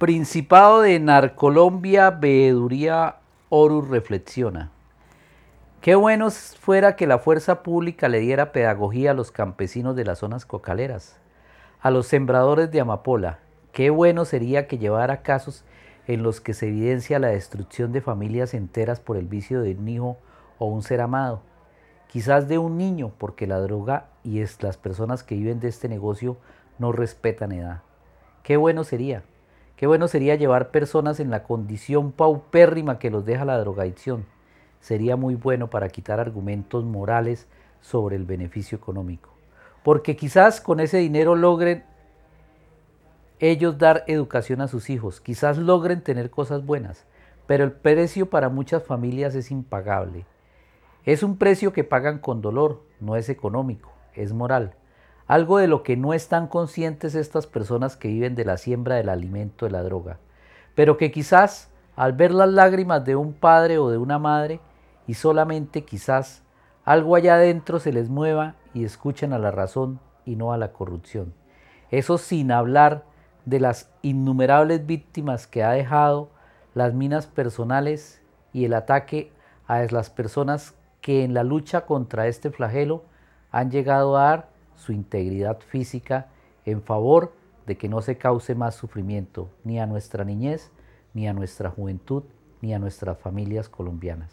Principado de Narcolombia, Veeduría Horus reflexiona. Qué bueno fuera que la fuerza pública le diera pedagogía a los campesinos de las zonas cocaleras, a los sembradores de amapola. Qué bueno sería que llevara casos en los que se evidencia la destrucción de familias enteras por el vicio de un hijo o un ser amado, quizás de un niño, porque la droga y es las personas que viven de este negocio no respetan edad. Qué bueno sería, qué bueno sería llevar personas en la condición paupérrima que los deja la drogadicción. Sería muy bueno para quitar argumentos morales sobre el beneficio económico. Porque quizás con ese dinero logren ellos dar educación a sus hijos, quizás logren tener cosas buenas, pero el precio para muchas familias es impagable. Es un precio que pagan con dolor, no es económico, es moral. Algo de lo que no están conscientes estas personas que viven de la siembra del alimento de la droga, pero que quizás al ver las lágrimas de un padre o de una madre y solamente quizás algo allá adentro se les mueva y escuchen a la razón y no a la corrupción. Eso sin hablar de las innumerables víctimas que ha dejado las minas personales y el ataque a las personas que en la lucha contra este flagelo han llegado a dar su integridad física en favor de que no se cause más sufrimiento ni a nuestra niñez, ni a nuestra juventud, ni a nuestras familias colombianas.